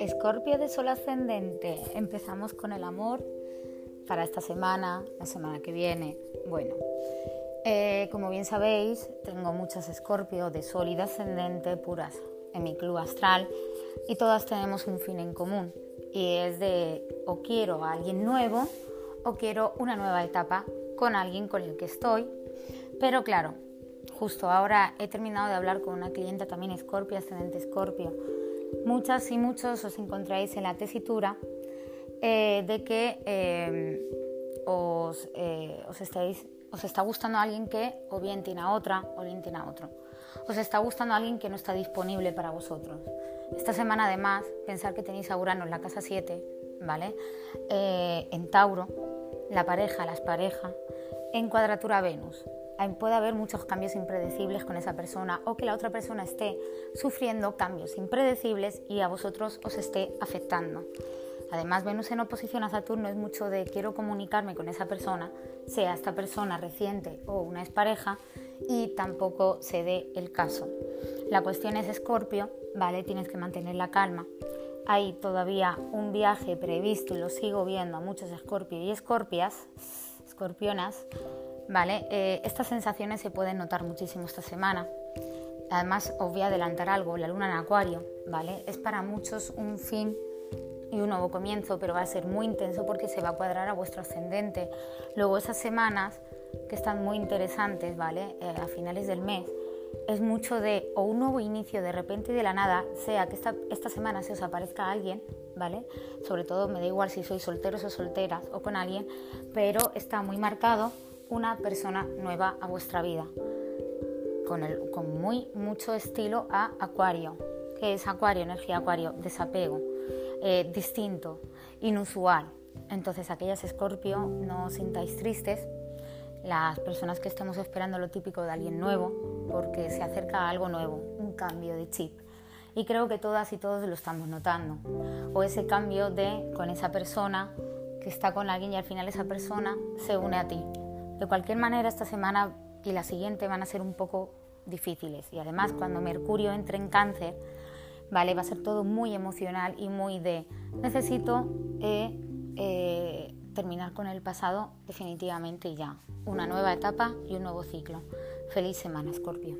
Escorpio de Sol ascendente, empezamos con el amor para esta semana, la semana que viene. Bueno, eh, como bien sabéis, tengo muchas Escorpio de Sol y de ascendente puras en mi club astral y todas tenemos un fin en común y es de o quiero a alguien nuevo o quiero una nueva etapa con alguien con el que estoy. Pero claro, justo ahora he terminado de hablar con una clienta también Escorpio, ascendente Escorpio muchas y muchos os encontráis en la tesitura eh, de que eh, os, eh, os, estáis, os está gustando alguien que o bien tiene a otra o bien tiene a otro. Os está gustando alguien que no está disponible para vosotros. Esta semana además, pensar que tenéis a Urano en la casa 7, ¿vale? en Tauro, la pareja, las parejas, en cuadratura Venus puede haber muchos cambios impredecibles con esa persona o que la otra persona esté sufriendo cambios impredecibles y a vosotros os esté afectando. Además, Venus en oposición a Saturno es mucho de quiero comunicarme con esa persona, sea esta persona reciente o una expareja, y tampoco se dé el caso. La cuestión es Escorpio, ¿vale? Tienes que mantener la calma. Hay todavía un viaje previsto y lo sigo viendo a muchos Escorpio y Escorpias, escorpionas, ¿vale? Eh, estas sensaciones se pueden notar muchísimo esta semana. Además, os voy a adelantar algo, la luna en acuario, ¿vale? Es para muchos un fin y un nuevo comienzo, pero va a ser muy intenso porque se va a cuadrar a vuestro ascendente. Luego esas semanas que están muy interesantes, ¿vale? Eh, a finales del mes, es mucho de o un nuevo inicio de repente y de la nada, sea que esta, esta semana se os aparezca alguien, ¿vale? Sobre todo me da igual si sois solteros o solteras o con alguien, pero está muy marcado una persona nueva a vuestra vida, con, el, con muy mucho estilo a Acuario. que es Acuario? Energía Acuario, desapego, eh, distinto, inusual. Entonces, aquellas Escorpio, no os sintáis tristes. Las personas que estemos esperando lo típico de alguien nuevo, porque se acerca algo nuevo, un cambio de chip. Y creo que todas y todos lo estamos notando. O ese cambio de con esa persona que está con alguien y al final esa persona se une a ti. De cualquier manera, esta semana y la siguiente van a ser un poco difíciles. Y además, cuando Mercurio entre en cáncer, ¿vale? va a ser todo muy emocional y muy de necesito eh, eh, terminar con el pasado definitivamente ya. Una nueva etapa y un nuevo ciclo. Feliz semana, Scorpio.